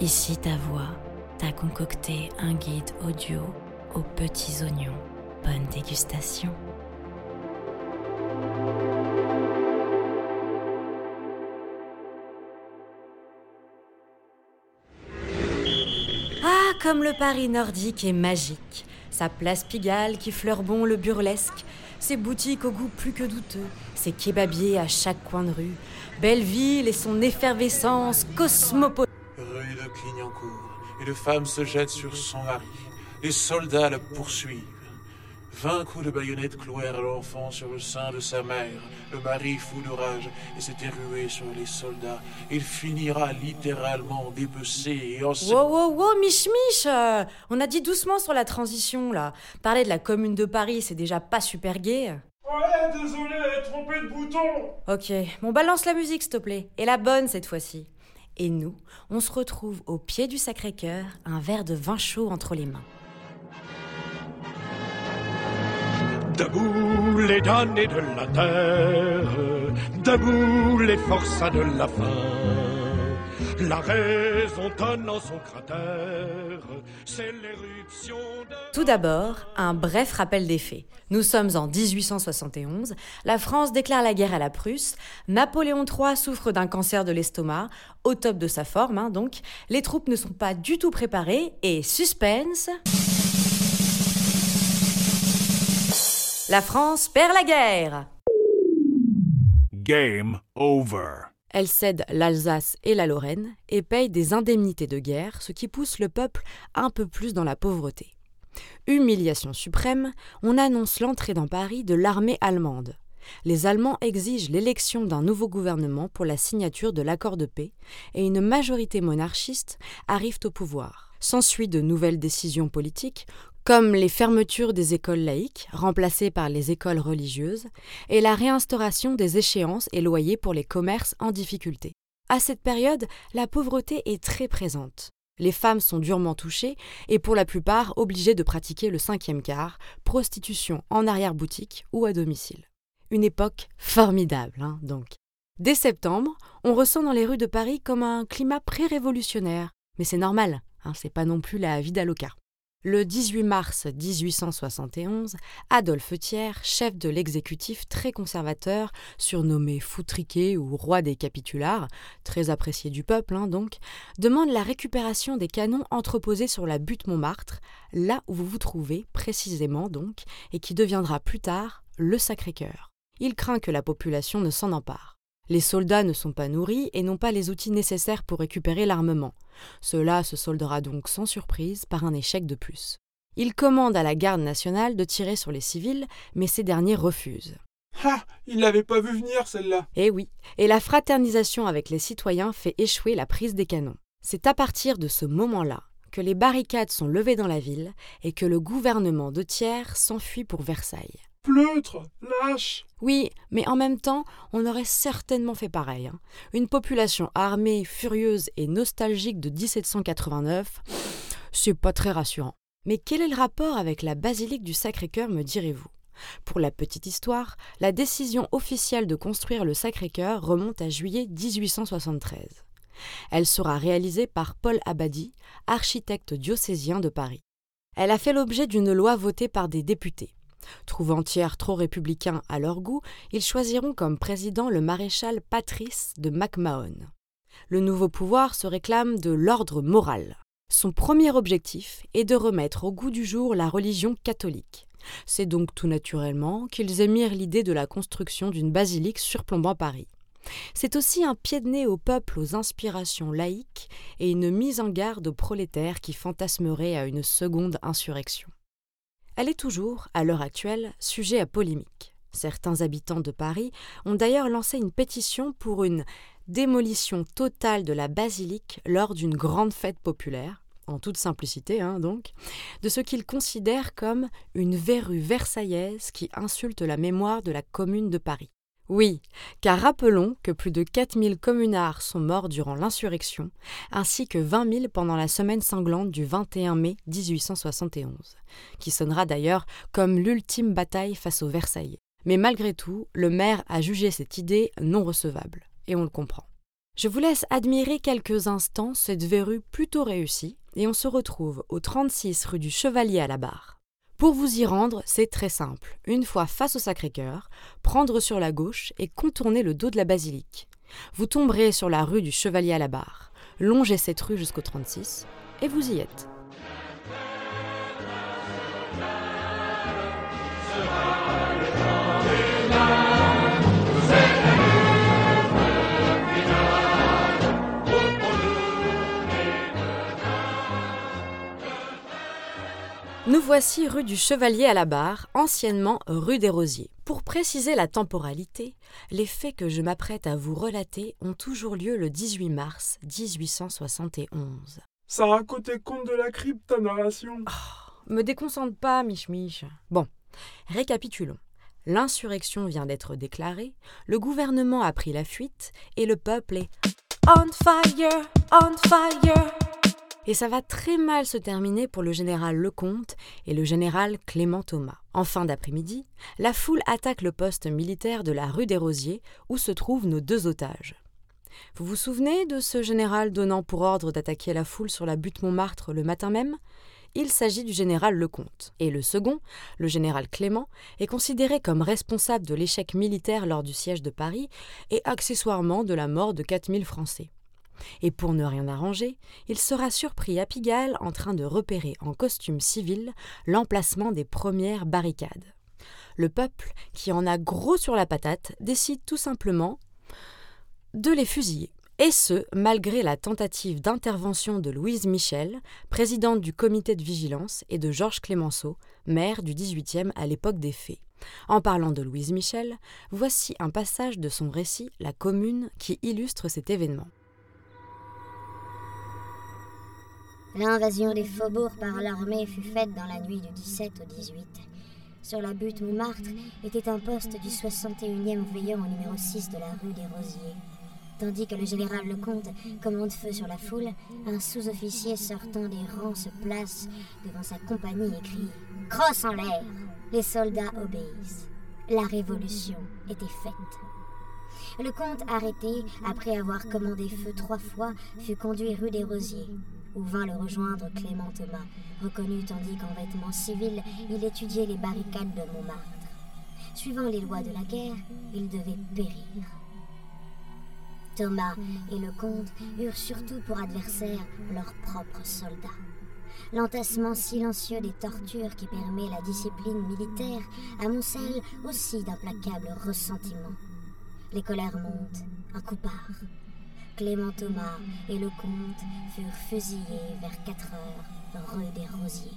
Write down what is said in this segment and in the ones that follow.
Ici ta voix t'a concocté un guide audio aux petits oignons. Bonne dégustation. Ah, comme le Paris nordique est magique. Sa place Pigalle qui fleure bon le burlesque, ses boutiques au goût plus que douteux, ses kebabiers à chaque coin de rue, Belleville et son effervescence cosmopolite. Clignancourt, une femme se jette sur son mari. Les soldats la poursuivent. Vingt coups de baïonnette clouèrent l'enfant sur le sein de sa mère. Le mari fou de rage et s'était rué sur les soldats. Il finira littéralement dépecé et en Wow, wow, wow, Mich Mich euh, On a dit doucement sur la transition, là. Parler de la commune de Paris, c'est déjà pas super gay. Ouais, désolé, trompé de bouton Ok, bon, balance la musique, s'il te plaît. Et la bonne cette fois-ci. Et nous, on se retrouve au pied du Sacré-Cœur, un verre de vin chaud entre les mains. Debout les damnés de la terre, debout les forçats de la faim. La raison tonne en son cratère, c'est l'éruption de... Tout d'abord, un bref rappel des faits. Nous sommes en 1871, la France déclare la guerre à la Prusse, Napoléon III souffre d'un cancer de l'estomac, au top de sa forme hein, donc, les troupes ne sont pas du tout préparées et suspense... La France perd la guerre. Game over. Elle cède l'Alsace et la Lorraine et paye des indemnités de guerre, ce qui pousse le peuple un peu plus dans la pauvreté. Humiliation suprême, on annonce l'entrée dans Paris de l'armée allemande. Les Allemands exigent l'élection d'un nouveau gouvernement pour la signature de l'accord de paix et une majorité monarchiste arrive au pouvoir. S'ensuit de nouvelles décisions politiques comme les fermetures des écoles laïques, remplacées par les écoles religieuses, et la réinstauration des échéances et loyers pour les commerces en difficulté. À cette période, la pauvreté est très présente. Les femmes sont durement touchées et pour la plupart obligées de pratiquer le cinquième quart, prostitution en arrière-boutique ou à domicile. Une époque formidable, hein, donc. Dès septembre, on ressent dans les rues de Paris comme un climat pré-révolutionnaire. Mais c'est normal, hein, c'est pas non plus la vie d'Aloca. Le 18 mars 1871, Adolphe Thiers, chef de l'exécutif très conservateur, surnommé Foutriquet ou roi des capitulars, très apprécié du peuple hein, donc, demande la récupération des canons entreposés sur la butte Montmartre, là où vous vous trouvez précisément donc, et qui deviendra plus tard le Sacré-Cœur. Il craint que la population ne s'en empare. Les soldats ne sont pas nourris et n'ont pas les outils nécessaires pour récupérer l'armement. Cela se soldera donc sans surprise par un échec de plus. Il commande à la garde nationale de tirer sur les civils, mais ces derniers refusent. Ah, il l'avait pas vu venir celle-là. Eh oui, et la fraternisation avec les citoyens fait échouer la prise des canons. C'est à partir de ce moment-là que les barricades sont levées dans la ville et que le gouvernement de Thiers s'enfuit pour Versailles. Pleutre, lâche. Oui, mais en même temps, on aurait certainement fait pareil. hein. Une population armée, furieuse et nostalgique de 1789, c'est pas très rassurant. Mais quel est le rapport avec la basilique du Sacré-Cœur, me direz-vous? Pour la petite histoire, la décision officielle de construire le Sacré-Cœur remonte à juillet 1873. Elle sera réalisée par Paul Abadie, architecte diocésien de Paris. Elle a fait l'objet d'une loi votée par des députés. Trouvant Thiers trop républicain à leur goût, ils choisiront comme président le maréchal Patrice de MacMahon. Le nouveau pouvoir se réclame de l'ordre moral. Son premier objectif est de remettre au goût du jour la religion catholique. C'est donc tout naturellement qu'ils émirent l'idée de la construction d'une basilique surplombant Paris. C'est aussi un pied de nez au peuple aux inspirations laïques et une mise en garde aux prolétaires qui fantasmeraient à une seconde insurrection. Elle est toujours, à l'heure actuelle, sujet à polémique. Certains habitants de Paris ont d'ailleurs lancé une pétition pour une démolition totale de la basilique lors d'une grande fête populaire, en toute simplicité hein, donc, de ce qu'ils considèrent comme une verrue versaillaise qui insulte la mémoire de la commune de Paris. Oui, car rappelons que plus de 4000 communards sont morts durant l'insurrection, ainsi que 20 000 pendant la semaine sanglante du 21 mai 1871, qui sonnera d'ailleurs comme l'ultime bataille face aux Versaillais. Mais malgré tout, le maire a jugé cette idée non recevable, et on le comprend. Je vous laisse admirer quelques instants cette verrue plutôt réussie et on se retrouve au 36 rue du Chevalier à la Barre. Pour vous y rendre, c'est très simple. Une fois face au Sacré-Cœur, prendre sur la gauche et contourner le dos de la basilique. Vous tomberez sur la rue du Chevalier à la Barre. Longez cette rue jusqu'au 36 et vous y êtes. Nous voici rue du Chevalier à la Barre, anciennement rue des Rosiers. Pour préciser la temporalité, les faits que je m'apprête à vous relater ont toujours lieu le 18 mars 1871. Ça a un côté conte de la crypte, ta narration. Oh, me déconcentre pas, Mich Mich. Bon, récapitulons. L'insurrection vient d'être déclarée, le gouvernement a pris la fuite et le peuple est on fire, on fire et ça va très mal se terminer pour le général Lecomte et le général Clément Thomas. En fin d'après-midi, la foule attaque le poste militaire de la rue des Rosiers où se trouvent nos deux otages. Vous vous souvenez de ce général donnant pour ordre d'attaquer la foule sur la butte Montmartre le matin même? Il s'agit du général Lecomte. Et le second, le général Clément, est considéré comme responsable de l'échec militaire lors du siège de Paris et accessoirement de la mort de 4000 Français. Et pour ne rien arranger, il sera surpris à Pigalle en train de repérer en costume civil l'emplacement des premières barricades. Le peuple, qui en a gros sur la patate, décide tout simplement de les fusiller. Et ce, malgré la tentative d'intervention de Louise Michel, présidente du comité de vigilance, et de Georges Clémenceau, maire du 18e à l'époque des faits. En parlant de Louise Michel, voici un passage de son récit La Commune qui illustre cet événement. L'invasion des faubourgs par l'armée fut faite dans la nuit du 17 au 18. Sur la butte Montmartre était un poste du 61e veillant au numéro 6 de la rue des Rosiers. Tandis que le général Lecomte commande feu sur la foule, un sous-officier sortant des rangs se place devant sa compagnie et crie Crosse en l'air Les soldats obéissent. La révolution était faite. Le comte, arrêté après avoir commandé feu trois fois, fut conduit rue des Rosiers où vint le rejoindre Clément Thomas, reconnu tandis qu'en vêtements civils, il étudiait les barricades de Montmartre. Suivant les lois de la guerre, il devait périr. Thomas et le comte eurent surtout pour adversaires leurs propres soldats. L'entassement silencieux des tortures qui permet la discipline militaire amoncelle aussi d'implacables ressentiments. Les colères montent, un coup part, Clément Thomas et le comte furent fusillés vers 4 heures rue des Rosiers.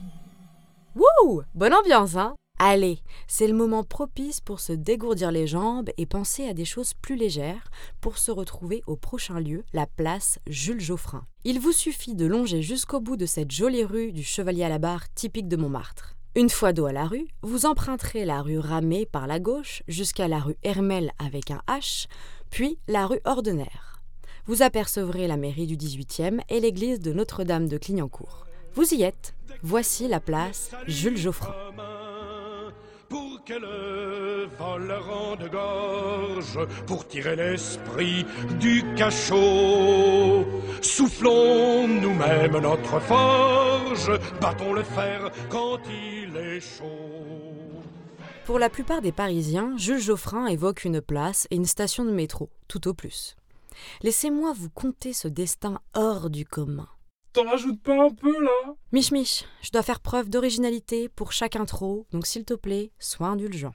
Wouh Bonne ambiance, hein Allez, c'est le moment propice pour se dégourdir les jambes et penser à des choses plus légères pour se retrouver au prochain lieu, la place Jules Geoffrin. Il vous suffit de longer jusqu'au bout de cette jolie rue du Chevalier à la Barre typique de Montmartre. Une fois dos à la rue, vous emprunterez la rue Ramée par la gauche jusqu'à la rue Hermel avec un H, puis la rue Ordinaire vous apercevrez la mairie du 18e et l'église de Notre-Dame de Clignancourt. Vous y êtes. Voici la place Jules Geoffroy. Pour qu'elle vole de gorge, pour tirer l'esprit du cachot. Soufflons nous-mêmes notre forge, battons le fer quand il est chaud. Pour la plupart des Parisiens, Jules Geoffrin évoque une place et une station de métro, tout au plus. Laissez-moi vous conter ce destin hors du commun. T'en rajoutes pas un peu là? Mich Mich, je dois faire preuve d'originalité pour chaque intro, donc s'il te plaît, sois indulgent.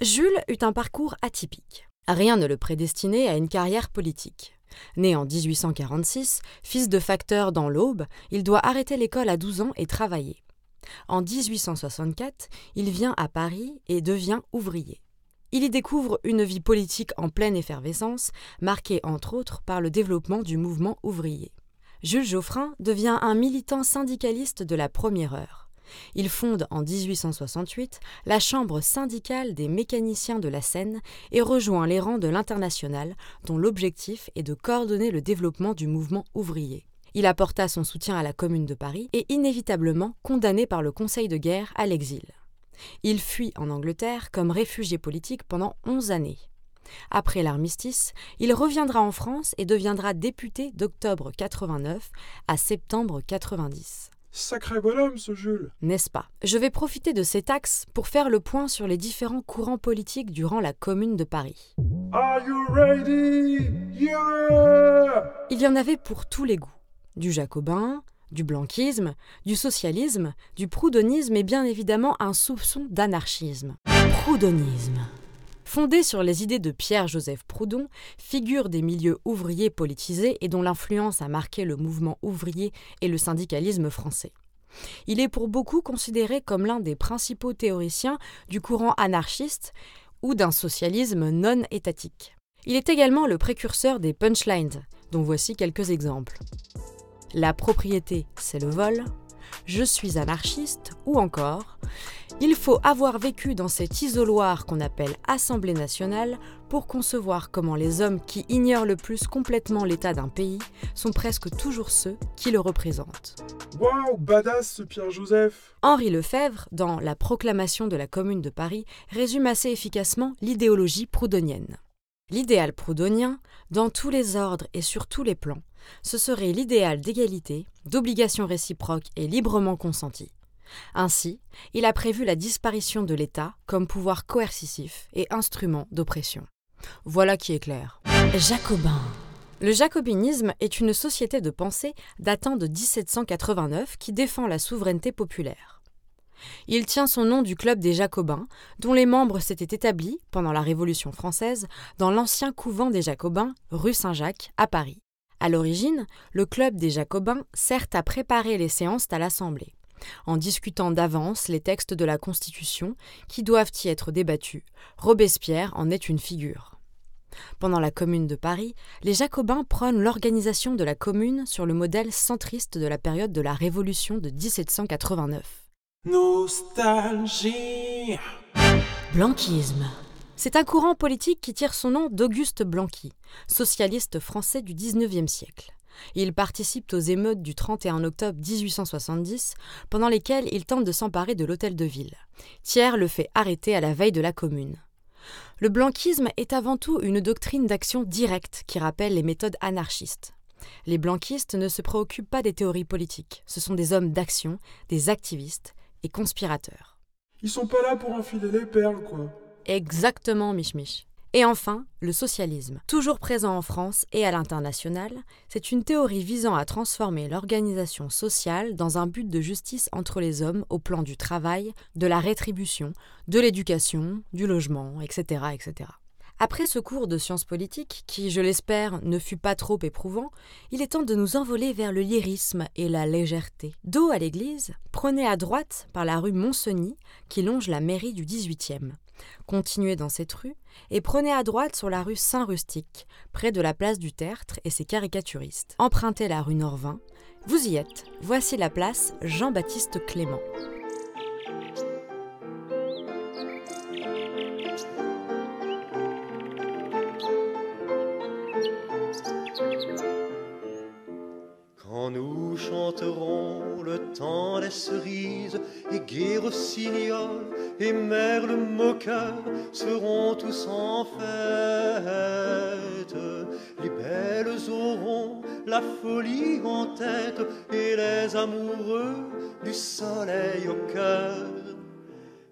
Jules eut un parcours atypique. Rien ne le prédestinait à une carrière politique. Né en 1846, fils de facteur dans l'Aube, il doit arrêter l'école à 12 ans et travailler. En 1864, il vient à Paris et devient ouvrier. Il y découvre une vie politique en pleine effervescence, marquée entre autres par le développement du mouvement ouvrier. Jules Geoffrin devient un militant syndicaliste de la première heure. Il fonde en 1868 la Chambre syndicale des mécaniciens de la Seine et rejoint les rangs de l'Internationale, dont l'objectif est de coordonner le développement du mouvement ouvrier. Il apporta son soutien à la Commune de Paris et inévitablement condamné par le Conseil de guerre à l'exil. Il fuit en Angleterre comme réfugié politique pendant onze années. Après l'armistice, il reviendra en France et deviendra député d'octobre 89 à septembre 90. Sacré bonhomme, ce Jules. N'est-ce pas? Je vais profiter de cet axe pour faire le point sur les différents courants politiques durant la Commune de Paris. Are you ready? Yeah! Il y en avait pour tous les goûts. Du jacobin, du blanquisme, du socialisme, du proudonisme et bien évidemment un soupçon d'anarchisme. Proudonisme. Fondé sur les idées de Pierre-Joseph Proudhon, figure des milieux ouvriers politisés et dont l'influence a marqué le mouvement ouvrier et le syndicalisme français. Il est pour beaucoup considéré comme l'un des principaux théoriciens du courant anarchiste ou d'un socialisme non étatique. Il est également le précurseur des punchlines, dont voici quelques exemples. La propriété, c'est le vol. Je suis anarchiste, ou encore il faut avoir vécu dans cet isoloir qu'on appelle Assemblée nationale pour concevoir comment les hommes qui ignorent le plus complètement l'état d'un pays sont presque toujours ceux qui le représentent. Waouh, badass ce Pierre-Joseph. Henri Lefebvre, dans La proclamation de la Commune de Paris, résume assez efficacement l'idéologie proudhonienne. L'idéal proudhonien, dans tous les ordres et sur tous les plans, ce serait l'idéal d'égalité, d'obligation réciproque et librement consentie. Ainsi, il a prévu la disparition de l'État comme pouvoir coercitif et instrument d'oppression. Voilà qui est clair. Jacobin. Le jacobinisme est une société de pensée datant de 1789 qui défend la souveraineté populaire. Il tient son nom du club des Jacobins, dont les membres s'étaient établis, pendant la Révolution française, dans l'ancien couvent des Jacobins, rue Saint-Jacques, à Paris. À l'origine, le club des Jacobins sert à préparer les séances à l'Assemblée en discutant d'avance les textes de la Constitution qui doivent y être débattus. Robespierre en est une figure. Pendant la Commune de Paris, les Jacobins prônent l'organisation de la Commune sur le modèle centriste de la période de la Révolution de 1789. Nostalgie. Blanquisme. C'est un courant politique qui tire son nom d'Auguste Blanqui, socialiste français du XIXe siècle. Il participe aux émeutes du 31 octobre 1870, pendant lesquelles il tente de s'emparer de l'hôtel de ville. Thiers le fait arrêter à la veille de la Commune. Le blanquisme est avant tout une doctrine d'action directe qui rappelle les méthodes anarchistes. Les blanquistes ne se préoccupent pas des théories politiques, ce sont des hommes d'action, des activistes et conspirateurs. Ils sont pas là pour enfiler les perles, quoi. Exactement, Mich Mich. Et enfin, le socialisme. Toujours présent en France et à l'international, c'est une théorie visant à transformer l'organisation sociale dans un but de justice entre les hommes au plan du travail, de la rétribution, de l'éducation, du logement, etc., etc. Après ce cours de sciences politiques, qui, je l'espère, ne fut pas trop éprouvant, il est temps de nous envoler vers le lyrisme et la légèreté. Dos à l'église, prenez à droite par la rue Monseny, qui longe la mairie du 18e. Continuez dans cette rue et prenez à droite sur la rue Saint-Rustique, près de la place du Tertre et ses caricaturistes. Empruntez la rue Norvin. Vous y êtes. Voici la place Jean-Baptiste Clément. Nous chanterons le temps des cerises et gai rossignol et merle moqueur seront tous en fête. Les belles auront la folie en tête et les amoureux du soleil au cœur.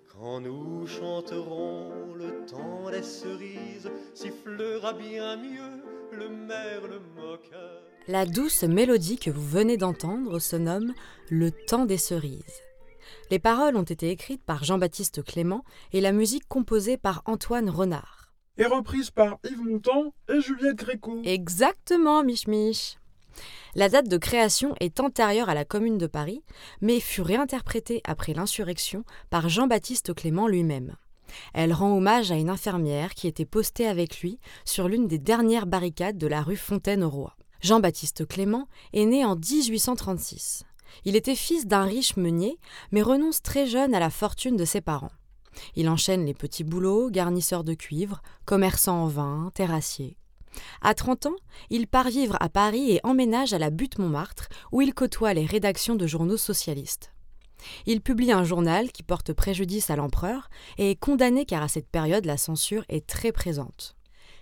Quand nous chanterons le temps des cerises, sifflera bien mieux le merle moqueur. La douce mélodie que vous venez d'entendre se nomme Le temps des cerises. Les paroles ont été écrites par Jean-Baptiste Clément et la musique composée par Antoine Renard. Et reprise par Yves Montand et Juliette Gréco. Exactement, Mich Mich. La date de création est antérieure à la Commune de Paris, mais fut réinterprétée après l'insurrection par Jean-Baptiste Clément lui-même. Elle rend hommage à une infirmière qui était postée avec lui sur l'une des dernières barricades de la rue Fontaine-au-Roi. Jean-Baptiste Clément est né en 1836. Il était fils d'un riche meunier, mais renonce très jeune à la fortune de ses parents. Il enchaîne les petits boulots, garnisseur de cuivre, commerçant en vin, terrassier. À 30 ans, il part vivre à Paris et emménage à la butte Montmartre, où il côtoie les rédactions de journaux socialistes. Il publie un journal qui porte préjudice à l'empereur et est condamné car à cette période la censure est très présente.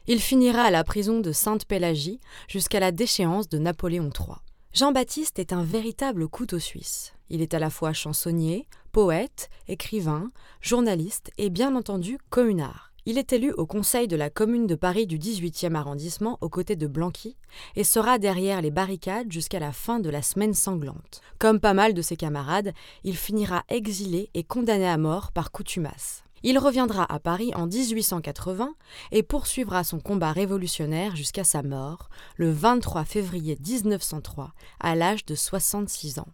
Il finira à la prison de Sainte-Pélagie jusqu'à la déchéance de Napoléon III. Jean-Baptiste est un véritable couteau suisse. Il est à la fois chansonnier, poète, écrivain, journaliste et bien entendu communard. Il est élu au conseil de la commune de Paris du 18e arrondissement aux côtés de Blanqui et sera derrière les barricades jusqu'à la fin de la semaine sanglante. Comme pas mal de ses camarades, il finira exilé et condamné à mort par coutumasse. Il reviendra à Paris en 1880 et poursuivra son combat révolutionnaire jusqu'à sa mort, le 23 février 1903, à l'âge de 66 ans.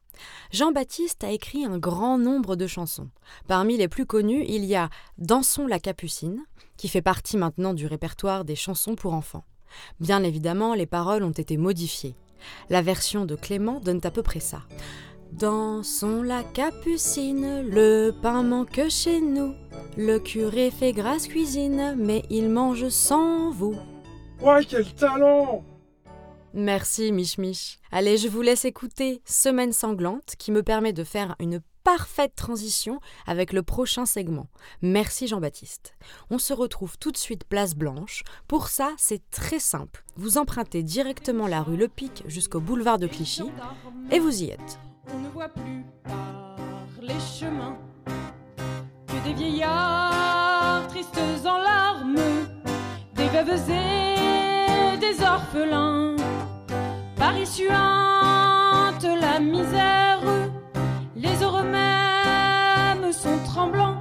Jean-Baptiste a écrit un grand nombre de chansons. Parmi les plus connues, il y a Dansons la Capucine, qui fait partie maintenant du répertoire des chansons pour enfants. Bien évidemment, les paroles ont été modifiées. La version de Clément donne à peu près ça. Dansons la capucine, le pain manque chez nous. Le curé fait grasse cuisine, mais il mange sans vous. Ouais, quel talent Merci, Mich Mich. Allez, je vous laisse écouter Semaine sanglante qui me permet de faire une parfaite transition avec le prochain segment. Merci Jean-Baptiste. On se retrouve tout de suite place Blanche. Pour ça, c'est très simple. Vous empruntez directement la rue Le Pic jusqu'au boulevard de Clichy et vous y êtes. On ne voit plus par les chemins que des vieillards tristes en larmes, des veuves et des orphelins. Paris suinte la misère, les heureux même sont tremblants.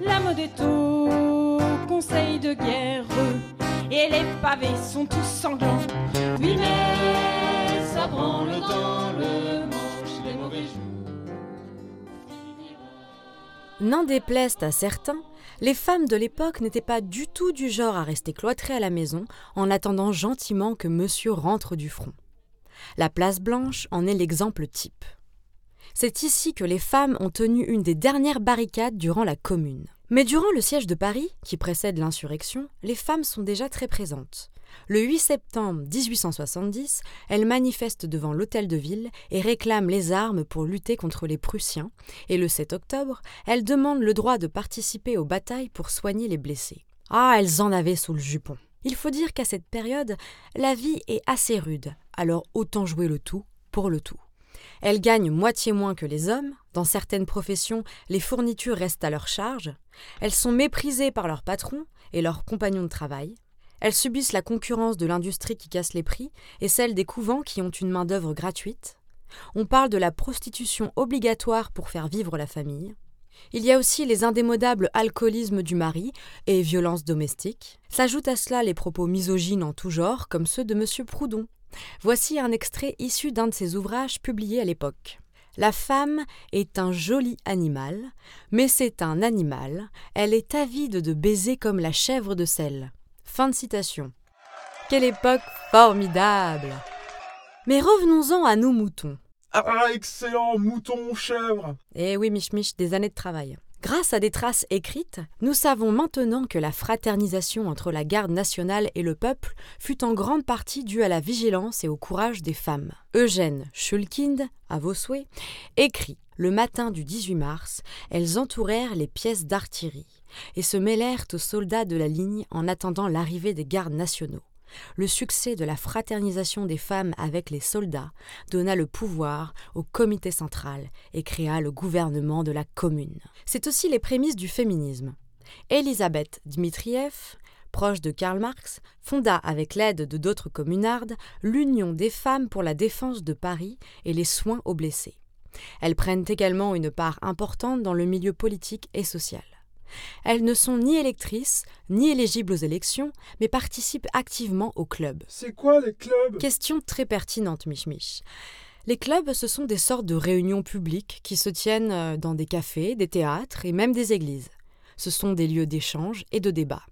La mode est au conseil de guerre et les pavés sont tous sanglants. Oui, mais ça. N'en déplaise à certains, les femmes de l'époque n'étaient pas du tout du genre à rester cloîtrées à la maison en attendant gentiment que monsieur rentre du front. La place Blanche en est l'exemple type. C'est ici que les femmes ont tenu une des dernières barricades durant la Commune. Mais durant le siège de Paris, qui précède l'insurrection, les femmes sont déjà très présentes. Le 8 septembre 1870, elles manifestent devant l'hôtel de ville et réclament les armes pour lutter contre les Prussiens, et le 7 octobre, elles demandent le droit de participer aux batailles pour soigner les blessés. Ah, elles en avaient sous le jupon. Il faut dire qu'à cette période, la vie est assez rude, alors autant jouer le tout pour le tout. Elles gagnent moitié moins que les hommes, dans certaines professions, les fournitures restent à leur charge, elles sont méprisées par leurs patrons et leurs compagnons de travail, elles subissent la concurrence de l'industrie qui casse les prix et celle des couvents qui ont une main-d'œuvre gratuite. On parle de la prostitution obligatoire pour faire vivre la famille. Il y a aussi les indémodables alcoolismes du mari et violences domestiques. S'ajoutent à cela les propos misogynes en tout genre, comme ceux de M. Proudhon. Voici un extrait issu d'un de ses ouvrages publiés à l'époque. La femme est un joli animal, mais c'est un animal, elle est avide de baiser comme la chèvre de sel. Fin de citation. Quelle époque formidable Mais revenons-en à nos moutons. Ah, excellent, mouton, chèvre Eh oui, Mich Mich, des années de travail. Grâce à des traces écrites, nous savons maintenant que la fraternisation entre la garde nationale et le peuple fut en grande partie due à la vigilance et au courage des femmes. Eugène Schulkind, à vos souhaits, écrit Le matin du 18 mars, elles entourèrent les pièces d'artillerie et se mêlèrent aux soldats de la ligne en attendant l'arrivée des gardes nationaux. Le succès de la fraternisation des femmes avec les soldats donna le pouvoir au comité central et créa le gouvernement de la commune. C'est aussi les prémices du féminisme. Elisabeth Dmitriev, proche de Karl Marx, fonda avec l'aide de d'autres communardes l'Union des femmes pour la défense de Paris et les soins aux blessés. Elles prennent également une part importante dans le milieu politique et social. Elles ne sont ni électrices, ni éligibles aux élections, mais participent activement au club. C'est quoi les clubs? Question très pertinente, Mich Mich. Les clubs, ce sont des sortes de réunions publiques qui se tiennent euh, dans des cafés, des théâtres et même des églises. Ce sont des lieux d'échange et de débat.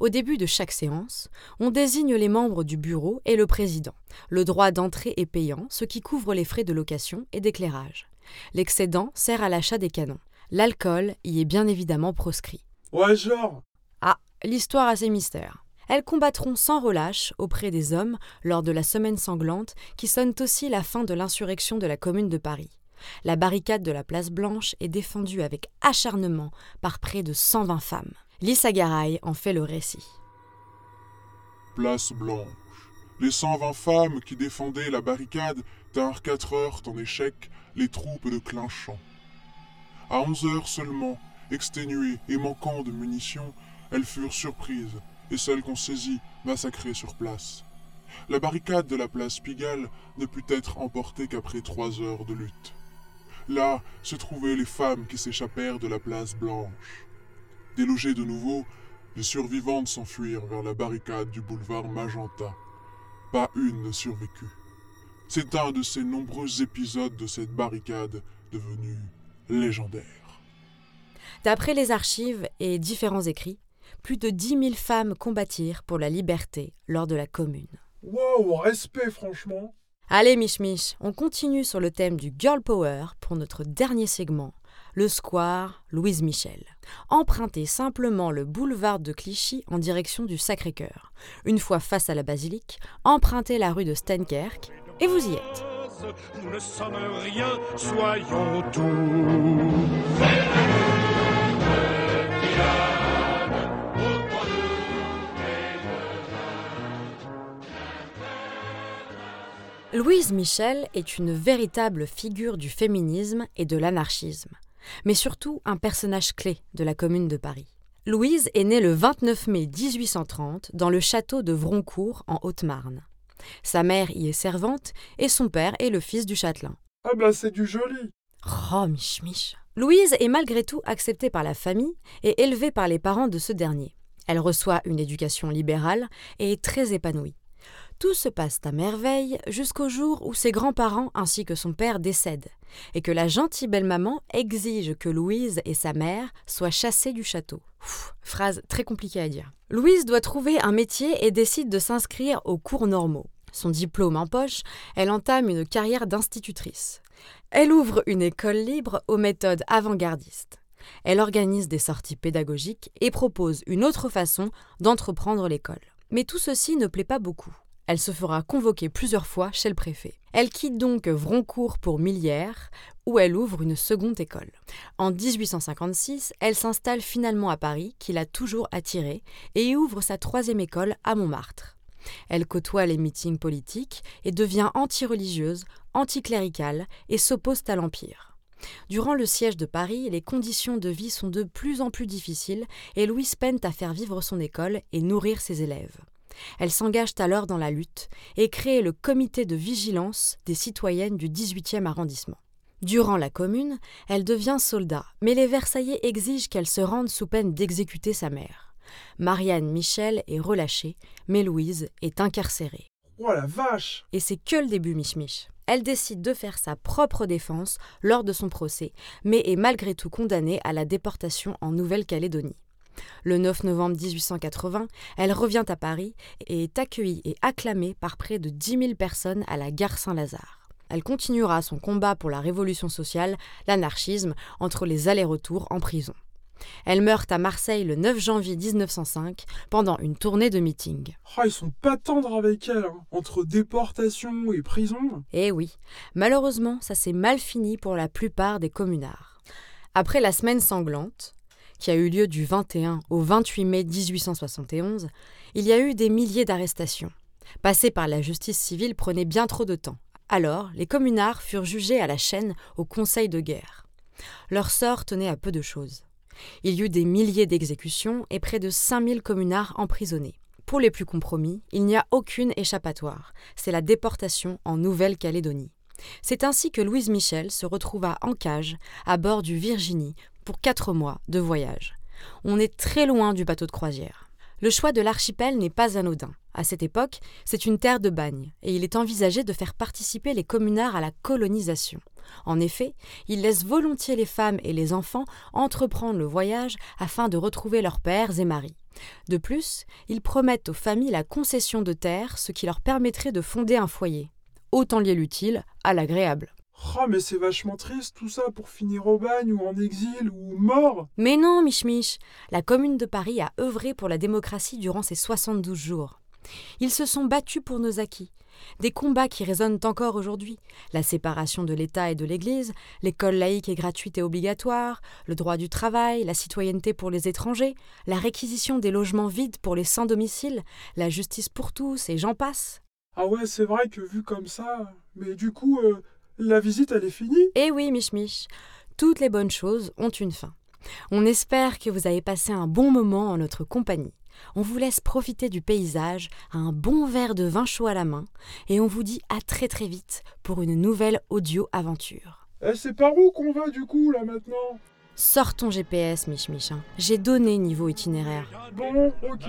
Au début de chaque séance, on désigne les membres du bureau et le président. Le droit d'entrée est payant, ce qui couvre les frais de location et d'éclairage. L'excédent sert à l'achat des canons. L'alcool y est bien évidemment proscrit. Ouais, genre Ah, l'histoire a ses mystères. Elles combattront sans relâche auprès des hommes lors de la semaine sanglante qui sonne aussi la fin de l'insurrection de la commune de Paris. La barricade de la place Blanche est défendue avec acharnement par près de 120 femmes. Lisa Garay en fait le récit. place Blanche. Les 120 femmes qui défendaient la barricade tinrent quatre heures en échec les troupes de Clinchamp. À onze heures seulement, exténuées et manquant de munitions, elles furent surprises et celles qu'on saisit massacrées sur place. La barricade de la place Pigalle ne put être emportée qu'après trois heures de lutte. Là se trouvaient les femmes qui s'échappèrent de la place Blanche. Délogées de nouveau, les survivantes s'enfuirent vers la barricade du boulevard Magenta. Pas une ne survécut. C'est un de ces nombreux épisodes de cette barricade devenu légendaire. D'après les archives et différents écrits, plus de 10 000 femmes combattirent pour la liberté lors de la Commune. Wow, respect franchement. Allez, Mich Mich, on continue sur le thème du Girl Power pour notre dernier segment, le square Louise Michel. Empruntez simplement le boulevard de Clichy en direction du Sacré-Cœur. Une fois face à la basilique, empruntez la rue de Steinkerk et vous y êtes. Nous ne sommes rien, soyons tout. Louise Michel est une véritable figure du féminisme et de l'anarchisme, mais surtout un personnage clé de la Commune de Paris. Louise est née le 29 mai 1830 dans le château de Vroncourt en Haute-Marne. Sa mère y est servante et son père est le fils du châtelain. Ah bah c'est du joli. Oh, mich mich. Louise est malgré tout acceptée par la famille et élevée par les parents de ce dernier. Elle reçoit une éducation libérale et est très épanouie. Tout se passe à merveille jusqu'au jour où ses grands-parents ainsi que son père décèdent et que la gentille belle-maman exige que Louise et sa mère soient chassées du château. Phrase très compliquée à dire. Louise doit trouver un métier et décide de s'inscrire aux cours normaux. Son diplôme en poche, elle entame une carrière d'institutrice. Elle ouvre une école libre aux méthodes avant-gardistes. Elle organise des sorties pédagogiques et propose une autre façon d'entreprendre l'école. Mais tout ceci ne plaît pas beaucoup. Elle se fera convoquer plusieurs fois chez le préfet. Elle quitte donc Vroncourt pour Millière, où elle ouvre une seconde école. En 1856, elle s'installe finalement à Paris, qui l'a toujours attirée, et y ouvre sa troisième école à Montmartre. Elle côtoie les meetings politiques et devient anti-religieuse, anticléricale et s'oppose à l'Empire. Durant le siège de Paris, les conditions de vie sont de plus en plus difficiles et Louise peine à faire vivre son école et nourrir ses élèves. Elle s'engage alors dans la lutte et crée le comité de vigilance des citoyennes du 18e arrondissement. Durant la Commune, elle devient soldat, mais les Versaillais exigent qu'elle se rende sous peine d'exécuter sa mère. Marianne Michel est relâchée, mais Louise est incarcérée. Oh la vache Et c'est que le début, Mich Mich. Elle décide de faire sa propre défense lors de son procès, mais est malgré tout condamnée à la déportation en Nouvelle-Calédonie. Le 9 novembre 1880, elle revient à Paris et est accueillie et acclamée par près de 10 000 personnes à la gare Saint-Lazare. Elle continuera son combat pour la révolution sociale, l'anarchisme, entre les allers-retours en prison. Elle meurt à Marseille le 9 janvier 1905 pendant une tournée de meeting. Oh, ils sont pas tendres avec elle, hein. entre déportation et prison. Eh oui, malheureusement, ça s'est mal fini pour la plupart des communards. Après la semaine sanglante, qui a eu lieu du 21 au 28 mai 1871, il y a eu des milliers d'arrestations. Passer par la justice civile prenait bien trop de temps. Alors, les communards furent jugés à la chaîne au Conseil de guerre. Leur sort tenait à peu de choses. Il y eut des milliers d'exécutions et près de 5000 communards emprisonnés. Pour les plus compromis, il n'y a aucune échappatoire. C'est la déportation en Nouvelle-Calédonie. C'est ainsi que Louise Michel se retrouva en cage à bord du Virginie pour quatre mois de voyage. On est très loin du bateau de croisière. Le choix de l'archipel n'est pas anodin. À cette époque, c'est une terre de bagne, et il est envisagé de faire participer les communards à la colonisation. En effet, il laisse volontiers les femmes et les enfants entreprendre le voyage afin de retrouver leurs pères et maris. De plus, ils promettent aux familles la concession de terre, ce qui leur permettrait de fonder un foyer. Autant lier l'utile à l'agréable. Oh, mais c'est vachement triste tout ça pour finir au bagne ou en exil ou mort. Mais non, Mich Mich, la Commune de Paris a œuvré pour la démocratie durant ces 72 jours. Ils se sont battus pour nos acquis, Des combats qui résonnent encore aujourd'hui. La séparation de l'État et de l'Église, l'école laïque et gratuite et obligatoire, le droit du travail, la citoyenneté pour les étrangers, la réquisition des logements vides pour les sans domicile, la justice pour tous, et j'en passe. Ah ouais, c'est vrai que vu comme ça. Mais du coup, euh, la visite, elle est finie Eh oui, Mich Mich, toutes les bonnes choses ont une fin. On espère que vous avez passé un bon moment en notre compagnie. On vous laisse profiter du paysage, un bon verre de vin chaud à la main, et on vous dit à très très vite pour une nouvelle audio-aventure. Eh, c'est par où qu'on va du coup, là, maintenant Sors ton GPS, Mich Mich. hein. J'ai donné niveau itinéraire. Bon, ok.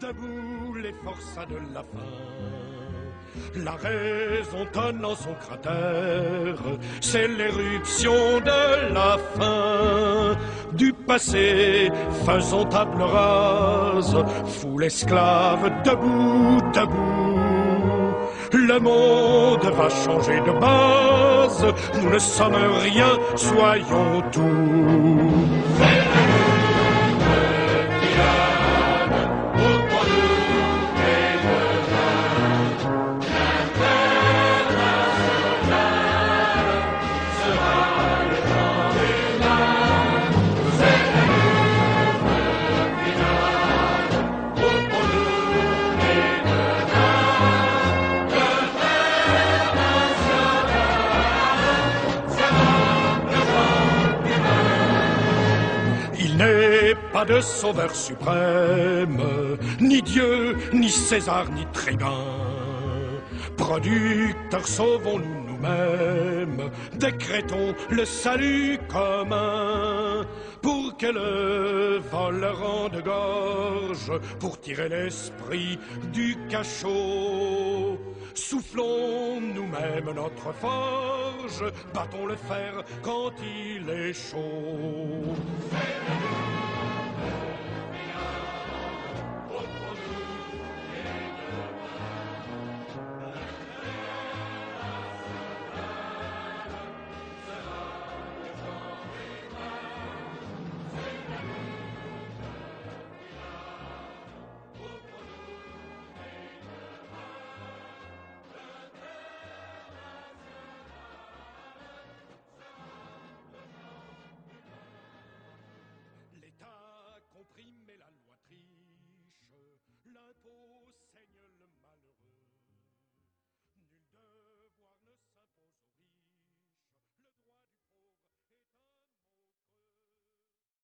Debout les forçats de la faim. La raison tonne en son cratère, c'est l'éruption de la fin. Du passé, faisons table rase, foule esclave, debout, debout. Le monde va changer de base, nous ne sommes rien, soyons tout. Sauveur suprême, ni Dieu, ni César, ni tribun. Producteurs, sauvons-nous nous-mêmes, décrétons le salut commun. Pour que le vol rende gorge, pour tirer l'esprit du cachot. Soufflons nous-mêmes notre forge, battons le fer quand il est chaud.